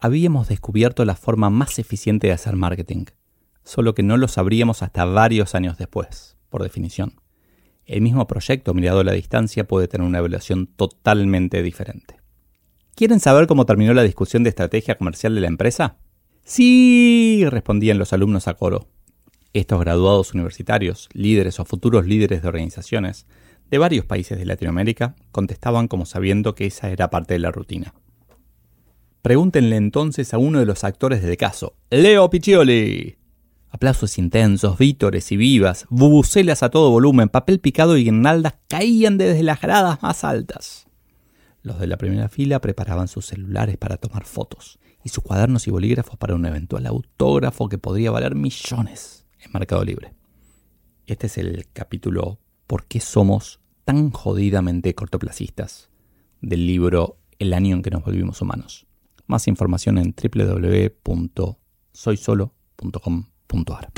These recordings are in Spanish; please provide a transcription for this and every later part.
Habíamos descubierto la forma más eficiente de hacer marketing, solo que no lo sabríamos hasta varios años después, por definición. El mismo proyecto mirado a la distancia puede tener una evaluación totalmente diferente. ¿Quieren saber cómo terminó la discusión de estrategia comercial de la empresa? Sí, respondían los alumnos a coro. Estos graduados universitarios, líderes o futuros líderes de organizaciones de varios países de Latinoamérica contestaban como sabiendo que esa era parte de la rutina. Pregúntenle entonces a uno de los actores del caso, Leo Piccioli. Aplausos intensos, vítores y vivas, bubucelas a todo volumen, papel picado y guirnaldas caían desde las gradas más altas. Los de la primera fila preparaban sus celulares para tomar fotos y sus cuadernos y bolígrafos para un eventual autógrafo que podría valer millones en Mercado Libre. Este es el capítulo ¿Por qué somos tan jodidamente cortoplacistas? del libro El año en que nos volvimos humanos. Más información en www.soysolo.com.ar.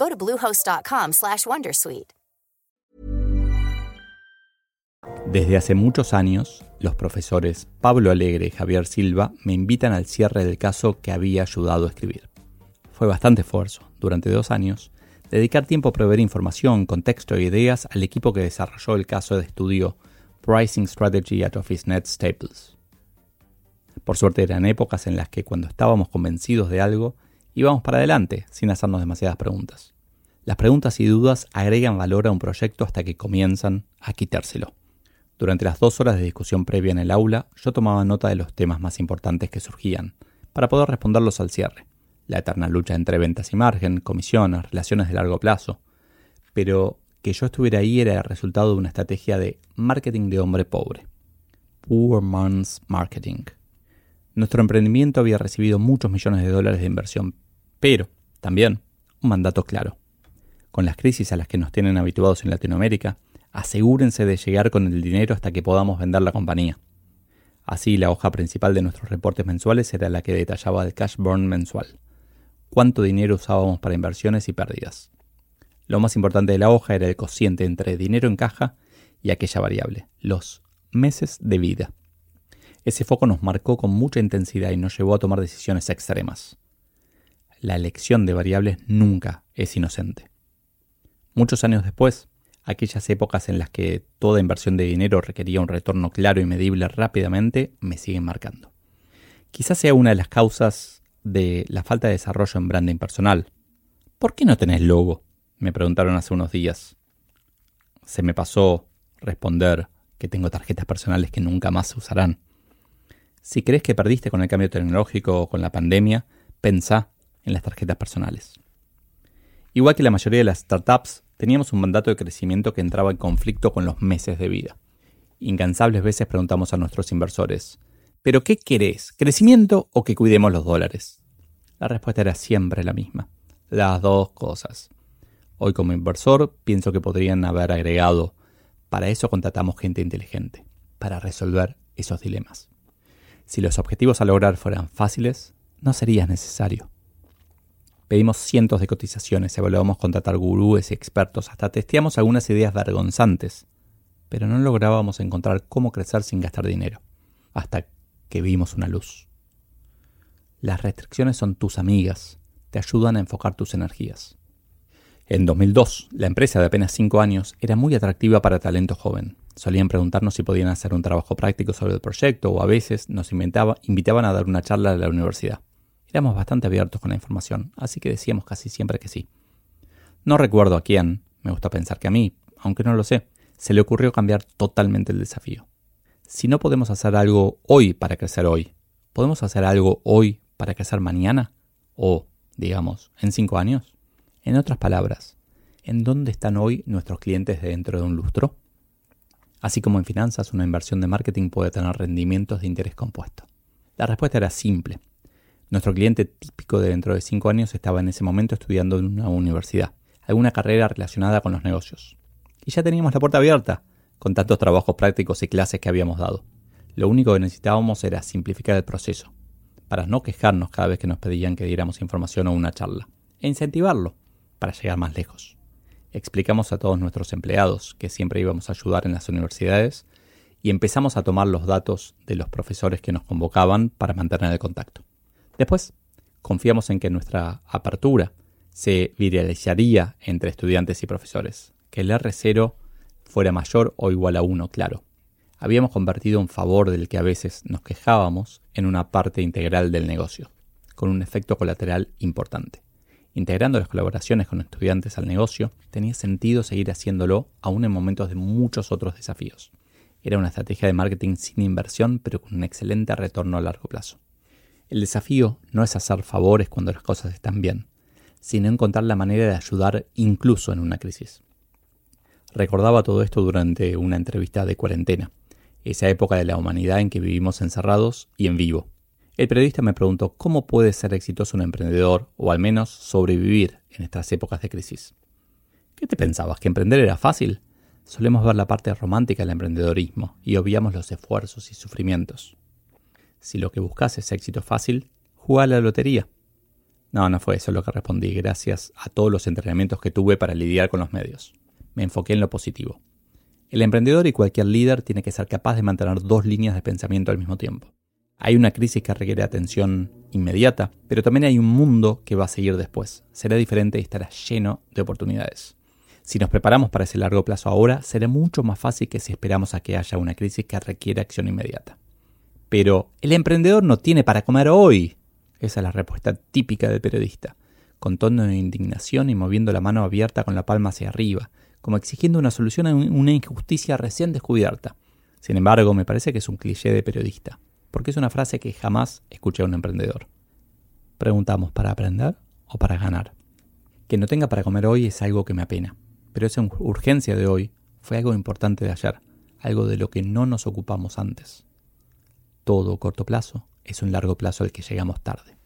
Go to bluehost.com/wondersuite. Desde hace muchos años, los profesores Pablo Alegre y Javier Silva me invitan al cierre del caso que había ayudado a escribir. Fue bastante esfuerzo, durante dos años, dedicar tiempo a proveer información, contexto e ideas al equipo que desarrolló el caso de estudio Pricing Strategy at OfficeNet Staples. Por suerte eran épocas en las que cuando estábamos convencidos de algo, íbamos para adelante sin hacernos demasiadas preguntas. Las preguntas y dudas agregan valor a un proyecto hasta que comienzan a quitárselo. Durante las dos horas de discusión previa en el aula, yo tomaba nota de los temas más importantes que surgían, para poder responderlos al cierre. La eterna lucha entre ventas y margen, comisiones, relaciones de largo plazo. Pero que yo estuviera ahí era el resultado de una estrategia de marketing de hombre pobre. Poor Man's Marketing. Nuestro emprendimiento había recibido muchos millones de dólares de inversión, pero también un mandato claro. Con las crisis a las que nos tienen habituados en Latinoamérica, asegúrense de llegar con el dinero hasta que podamos vender la compañía. Así, la hoja principal de nuestros reportes mensuales era la que detallaba el cash burn mensual. Cuánto dinero usábamos para inversiones y pérdidas. Lo más importante de la hoja era el cociente entre dinero en caja y aquella variable, los meses de vida. Ese foco nos marcó con mucha intensidad y nos llevó a tomar decisiones extremas. La elección de variables nunca es inocente. Muchos años después, aquellas épocas en las que toda inversión de dinero requería un retorno claro y medible rápidamente, me siguen marcando. Quizás sea una de las causas de la falta de desarrollo en branding personal. ¿Por qué no tenés logo? Me preguntaron hace unos días. Se me pasó responder que tengo tarjetas personales que nunca más se usarán. Si crees que perdiste con el cambio tecnológico o con la pandemia, pensá en las tarjetas personales. Igual que la mayoría de las startups, teníamos un mandato de crecimiento que entraba en conflicto con los meses de vida. Incansables veces preguntamos a nuestros inversores, ¿pero qué querés? ¿Crecimiento o que cuidemos los dólares? La respuesta era siempre la misma, las dos cosas. Hoy como inversor pienso que podrían haber agregado, para eso contratamos gente inteligente, para resolver esos dilemas. Si los objetivos a lograr fueran fáciles, no sería necesario. Pedimos cientos de cotizaciones, evaluamos contratar gurúes y expertos, hasta testeamos algunas ideas vergonzantes, pero no lográbamos encontrar cómo crecer sin gastar dinero, hasta que vimos una luz. Las restricciones son tus amigas, te ayudan a enfocar tus energías. En 2002, la empresa de apenas 5 años era muy atractiva para talento joven. Solían preguntarnos si podían hacer un trabajo práctico sobre el proyecto o a veces nos invitaban a dar una charla en la universidad. Éramos bastante abiertos con la información, así que decíamos casi siempre que sí. No recuerdo a quién, me gusta pensar que a mí, aunque no lo sé, se le ocurrió cambiar totalmente el desafío. Si no podemos hacer algo hoy para crecer hoy, ¿podemos hacer algo hoy para crecer mañana? O, digamos, en cinco años. En otras palabras, ¿en dónde están hoy nuestros clientes dentro de un lustro? Así como en finanzas, una inversión de marketing puede tener rendimientos de interés compuesto. La respuesta era simple. Nuestro cliente típico de dentro de cinco años estaba en ese momento estudiando en una universidad, alguna carrera relacionada con los negocios. Y ya teníamos la puerta abierta, con tantos trabajos prácticos y clases que habíamos dado. Lo único que necesitábamos era simplificar el proceso, para no quejarnos cada vez que nos pedían que diéramos información o una charla, e incentivarlo para llegar más lejos. Explicamos a todos nuestros empleados que siempre íbamos a ayudar en las universidades y empezamos a tomar los datos de los profesores que nos convocaban para mantener el contacto. Después, confiamos en que nuestra apertura se viralizaría entre estudiantes y profesores, que el R0 fuera mayor o igual a 1, claro. Habíamos convertido un favor del que a veces nos quejábamos en una parte integral del negocio, con un efecto colateral importante. Integrando las colaboraciones con estudiantes al negocio, tenía sentido seguir haciéndolo aún en momentos de muchos otros desafíos. Era una estrategia de marketing sin inversión, pero con un excelente retorno a largo plazo. El desafío no es hacer favores cuando las cosas están bien, sino encontrar la manera de ayudar incluso en una crisis. Recordaba todo esto durante una entrevista de cuarentena, esa época de la humanidad en que vivimos encerrados y en vivo. El periodista me preguntó cómo puede ser exitoso un emprendedor o al menos sobrevivir en estas épocas de crisis. ¿Qué te pensabas? ¿Que emprender era fácil? Solemos ver la parte romántica del emprendedorismo y obviamos los esfuerzos y sufrimientos. Si lo que buscas es éxito fácil, juega a la lotería. No, no fue eso lo que respondí, gracias a todos los entrenamientos que tuve para lidiar con los medios. Me enfoqué en lo positivo. El emprendedor y cualquier líder tiene que ser capaz de mantener dos líneas de pensamiento al mismo tiempo. Hay una crisis que requiere atención inmediata, pero también hay un mundo que va a seguir después. Será diferente y estará lleno de oportunidades. Si nos preparamos para ese largo plazo ahora, será mucho más fácil que si esperamos a que haya una crisis que requiere acción inmediata. Pero el emprendedor no tiene para comer hoy. Esa es la respuesta típica del periodista, con tono de indignación y moviendo la mano abierta con la palma hacia arriba, como exigiendo una solución a una injusticia recién descubierta. Sin embargo, me parece que es un cliché de periodista, porque es una frase que jamás escuché a un emprendedor. Preguntamos, ¿para aprender o para ganar? Que no tenga para comer hoy es algo que me apena, pero esa urgencia de hoy fue algo importante de ayer, algo de lo que no nos ocupamos antes todo corto plazo es un largo plazo al que llegamos tarde.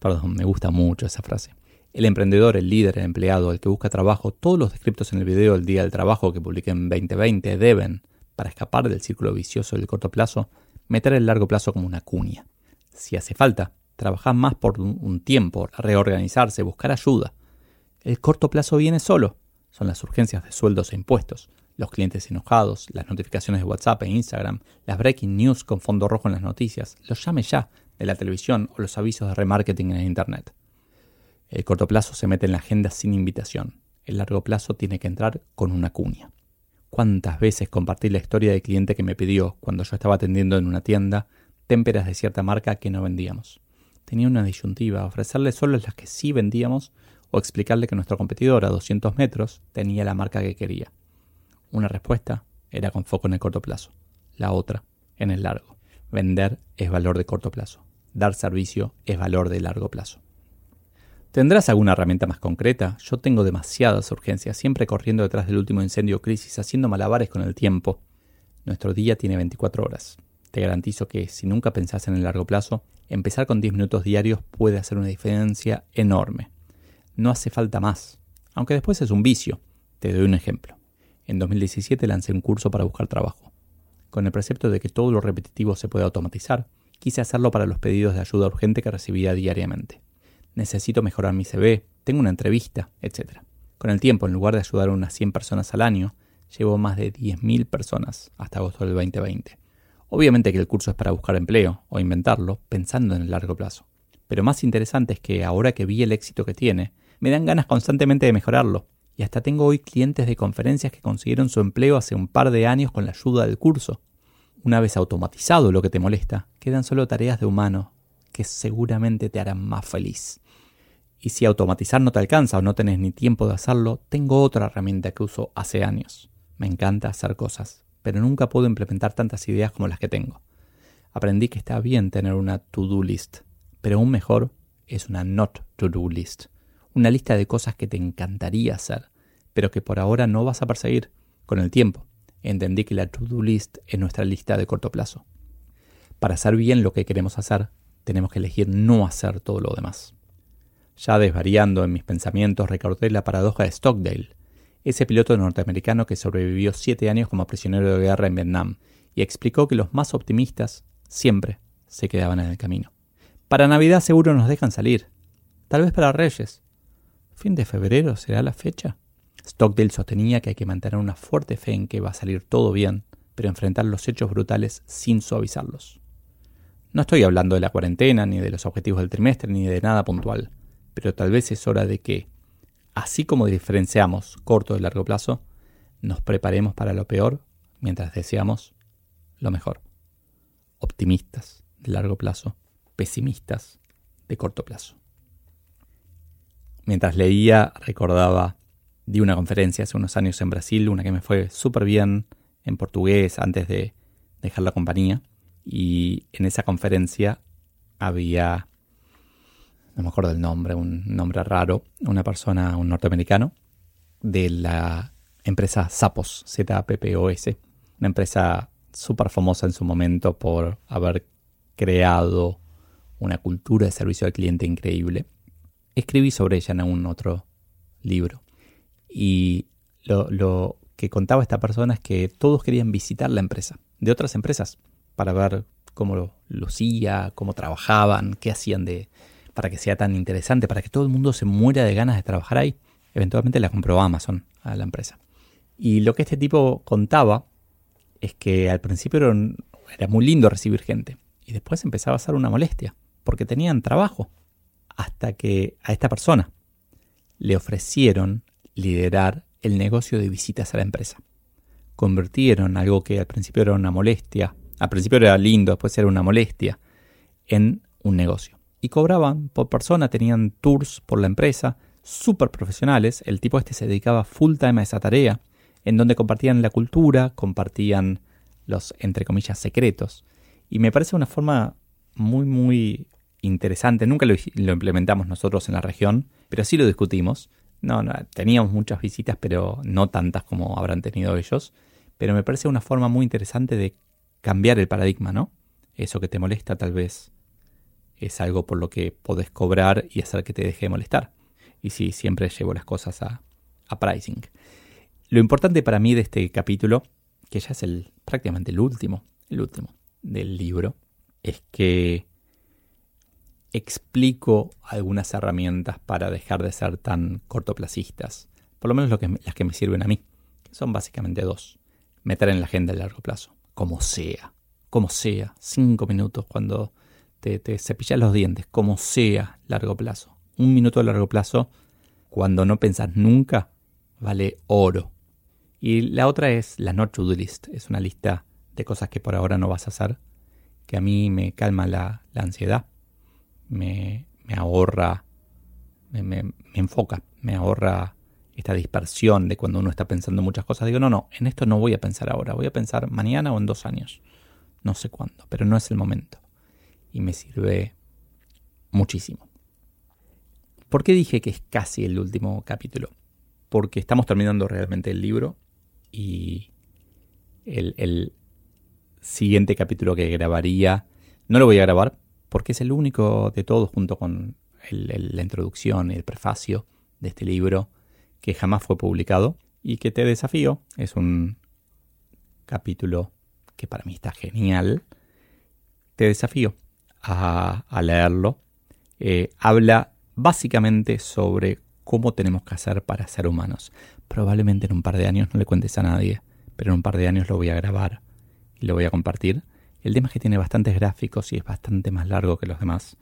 Perdón, me gusta mucho esa frase. El emprendedor, el líder, el empleado, el que busca trabajo, todos los descriptos en el video del día del trabajo que publiqué en 2020 deben, para escapar del círculo vicioso del corto plazo, meter el largo plazo como una cuña. Si hace falta, trabajar más por un tiempo, reorganizarse, buscar ayuda. El corto plazo viene solo. Son las urgencias de sueldos e impuestos, los clientes enojados, las notificaciones de WhatsApp e Instagram, las breaking news con fondo rojo en las noticias, los llame ya de la televisión o los avisos de remarketing en Internet. El corto plazo se mete en la agenda sin invitación. El largo plazo tiene que entrar con una cuña. ¿Cuántas veces compartí la historia del cliente que me pidió, cuando yo estaba atendiendo en una tienda, témperas de cierta marca que no vendíamos? Tenía una disyuntiva, ofrecerle solo las que sí vendíamos o explicarle que nuestro competidor a 200 metros tenía la marca que quería. Una respuesta era con foco en el corto plazo, la otra en el largo. Vender es valor de corto plazo, dar servicio es valor de largo plazo. ¿Tendrás alguna herramienta más concreta? Yo tengo demasiadas urgencias, siempre corriendo detrás del último incendio o crisis, haciendo malabares con el tiempo. Nuestro día tiene 24 horas. Te garantizo que si nunca pensás en el largo plazo, empezar con 10 minutos diarios puede hacer una diferencia enorme. No hace falta más, aunque después es un vicio. Te doy un ejemplo. En 2017 lancé un curso para buscar trabajo. Con el precepto de que todo lo repetitivo se puede automatizar, quise hacerlo para los pedidos de ayuda urgente que recibía diariamente necesito mejorar mi CV, tengo una entrevista, etc. Con el tiempo, en lugar de ayudar a unas 100 personas al año, llevo más de 10.000 personas hasta agosto del 2020. Obviamente que el curso es para buscar empleo o inventarlo pensando en el largo plazo. Pero más interesante es que ahora que vi el éxito que tiene, me dan ganas constantemente de mejorarlo. Y hasta tengo hoy clientes de conferencias que consiguieron su empleo hace un par de años con la ayuda del curso. Una vez automatizado lo que te molesta, quedan solo tareas de humano que seguramente te harán más feliz. Y si automatizar no te alcanza o no tenés ni tiempo de hacerlo, tengo otra herramienta que uso hace años. Me encanta hacer cosas, pero nunca puedo implementar tantas ideas como las que tengo. Aprendí que está bien tener una to-do list, pero aún mejor es una not to-do list. Una lista de cosas que te encantaría hacer, pero que por ahora no vas a perseguir. Con el tiempo, entendí que la to-do list es nuestra lista de corto plazo. Para hacer bien lo que queremos hacer, tenemos que elegir no hacer todo lo demás. Ya desvariando en mis pensamientos, recordé la paradoja de Stockdale, ese piloto norteamericano que sobrevivió siete años como prisionero de guerra en Vietnam, y explicó que los más optimistas siempre se quedaban en el camino. Para Navidad seguro nos dejan salir, tal vez para Reyes. ¿Fin de febrero será la fecha? Stockdale sostenía que hay que mantener una fuerte fe en que va a salir todo bien, pero enfrentar los hechos brutales sin suavizarlos. No estoy hablando de la cuarentena, ni de los objetivos del trimestre, ni de nada puntual pero tal vez es hora de que, así como diferenciamos corto y largo plazo, nos preparemos para lo peor mientras deseamos lo mejor. Optimistas de largo plazo, pesimistas de corto plazo. Mientras leía, recordaba, di una conferencia hace unos años en Brasil, una que me fue súper bien en portugués antes de dejar la compañía. Y en esa conferencia había no me acuerdo del nombre, un nombre raro, una persona, un norteamericano, de la empresa Zappos, Z-A-P-P-O-S, una empresa súper famosa en su momento por haber creado una cultura de servicio al cliente increíble. Escribí sobre ella en un otro libro. Y lo, lo que contaba esta persona es que todos querían visitar la empresa, de otras empresas, para ver cómo lucía, cómo trabajaban, qué hacían de, para que sea tan interesante, para que todo el mundo se muera de ganas de trabajar ahí. Eventualmente la compró Amazon a la empresa. Y lo que este tipo contaba es que al principio era, muy lindo recibir gente y después empezaba a ser una molestia porque tenían trabajo. Hasta que a esta persona le ofrecieron liderar el negocio de visitas a la empresa. Convirtieron algo que al principio era una molestia, al principio era lindo, después era una molestia, en un negocio y cobraban por persona, tenían tours por la empresa, súper profesionales, el tipo este se dedicaba full time a esa tarea, en donde compartían la cultura, compartían los, entre comillas, secretos. Y me parece una forma muy, muy interesante. Nunca lo, implementamos nosotros en la región, pero sí lo discutimos. No, no, teníamos muchas visitas, pero no tantas como habrán tenido ellos. Pero me parece una forma muy interesante de cambiar el paradigma, ¿no? Eso que te molesta tal vez es algo por lo que podés cobrar y hacer que te deje de molestar. Y sí, siempre llevo las cosas a, pricing. Lo importante para mí de este capítulo, que ya es el prácticamente el último, el último del libro, es que explico algunas herramientas para dejar de ser tan cortoplacistas. Por lo menos lo que, las que me sirven a mí, son básicamente dos. Meter en la agenda a largo plazo, como sea, como sea, cinco minutos cuando te, cepillas los dientes, como sea largo plazo. Un minuto a largo plazo, cuando no pensás nunca, vale oro. Y la otra es la not to do list. Es una lista de cosas que por ahora no vas a hacer, que a mí me calma la, ansiedad, me, ahorra, me, me, enfoca, me ahorra esta dispersión de cuando uno está pensando muchas cosas. Digo, no, no, en esto no voy a pensar ahora, voy a pensar mañana o en dos años. No sé cuándo, pero no es el momento. Y me sirve muchísimo. ¿Por qué dije que es casi el último capítulo? Porque estamos terminando realmente el libro y el, siguiente capítulo que grabaría no lo voy a grabar porque es el único de todos junto con la introducción y el prefacio de este libro que jamás fue publicado y que te desafío. Es un capítulo que para mí está genial. Te desafío a, leerlo. Eh, habla básicamente sobre cómo tenemos que hacer para ser humanos. Probablemente en un par de años no le cuentes a nadie, pero en un par de años lo voy a grabar y lo voy a compartir. El tema es que tiene bastantes gráficos y es bastante más largo que los demás.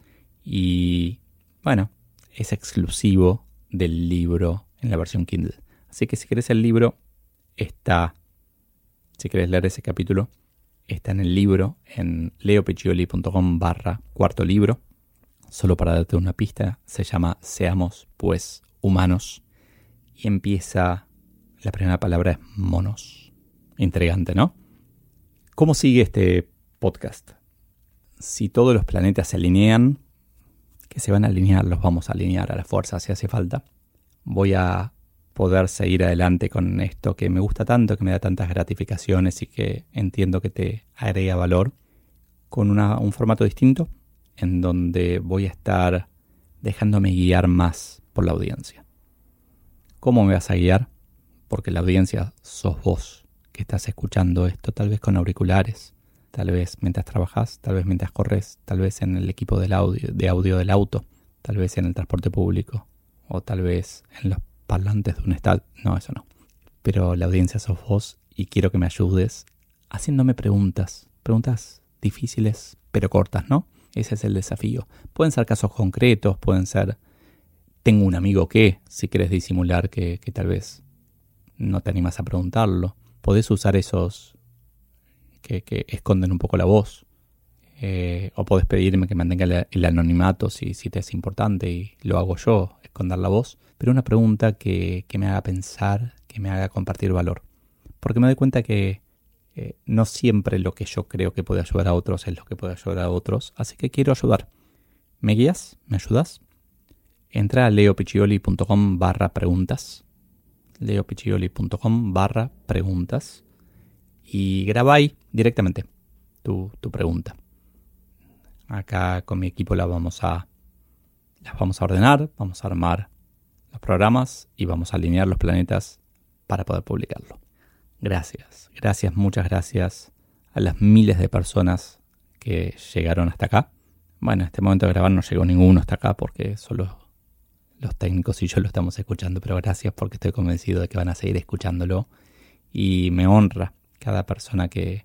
Y bueno, es exclusivo del libro en la versión Kindle. Así que si querés el libro, está, si querés leer ese capítulo, está en el libro en leopeccioli.com barra cuarto libro. Solo para darte una pista, se llama Seamos pues humanos. Y empieza, la primera palabra es monos. Intrigante, ¿no? ¿Cómo sigue este podcast? Si todos los planetas se alinean, que se van a alinear, los vamos a alinear a la fuerza si hace falta voy a poder seguir adelante con esto que me gusta tanto, que me da tantas gratificaciones y que entiendo que te agrega valor, con un formato distinto, en donde voy a estar dejándome guiar más por la audiencia. ¿Cómo me vas a guiar? Porque la audiencia sos vos que estás escuchando esto, tal vez con auriculares, tal vez mientras trabajas, tal vez mientras corres, tal vez en el equipo de audio del auto, tal vez en el transporte público, o tal vez en los parlantes de un estado. No, eso no. Pero la audiencia sos vos y quiero que me ayudes haciéndome preguntas. Preguntas difíciles pero cortas, ¿no? Ese es el desafío. Pueden ser casos concretos, pueden ser tengo un amigo que, si quieres disimular que, que tal vez no te animas a preguntarlo. Podés usar esos que, que esconden un poco la voz. Eh, o podés pedirme que mantenga el, anonimato si, si, te es importante y lo hago yo, esconder la voz. Pero una pregunta que, me haga pensar, que me haga compartir valor. Porque me doy cuenta que eh, no siempre lo que yo creo que puede ayudar a otros es lo que puede ayudar a otros. Así que quiero ayudar. ¿Me guías? ¿Me ayudas? Entra a leopiccioli.com barra preguntas. leopiccioli.com barra preguntas. Y graba ahí directamente tu pregunta. Acá con mi equipo la vamos a, las vamos a ordenar, vamos a armar los programas y vamos a alinear los planetas para poder publicarlo. Gracias, gracias, muchas gracias a las miles de personas que llegaron hasta acá. Bueno, en este momento de grabar no llegó ninguno hasta acá porque solo los técnicos y yo lo estamos escuchando, pero gracias porque estoy convencido de que van a seguir escuchándolo y me honra cada persona que,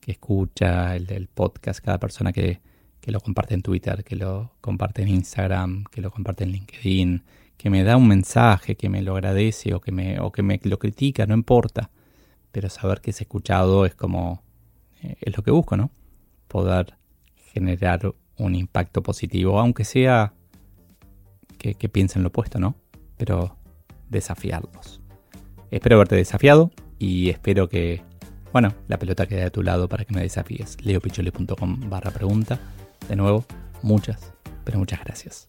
que escucha el, podcast, cada persona que, que lo comparte en Twitter, que lo comparte en Instagram, que lo comparte en LinkedIn, que me da un mensaje, que me lo agradece o que me, o que me lo critica, no importa. Pero saber que es escuchado es como, eh, es lo que busco, ¿no? Poder generar un impacto positivo, aunque sea que, que piensen lo opuesto, ¿no? Pero desafiarlos. Espero haberte desafiado y espero que, bueno, la pelota quede a tu lado para que me desafíes. leopichole.com barra pregunta de nuevo, muchas, pero muchas gracias.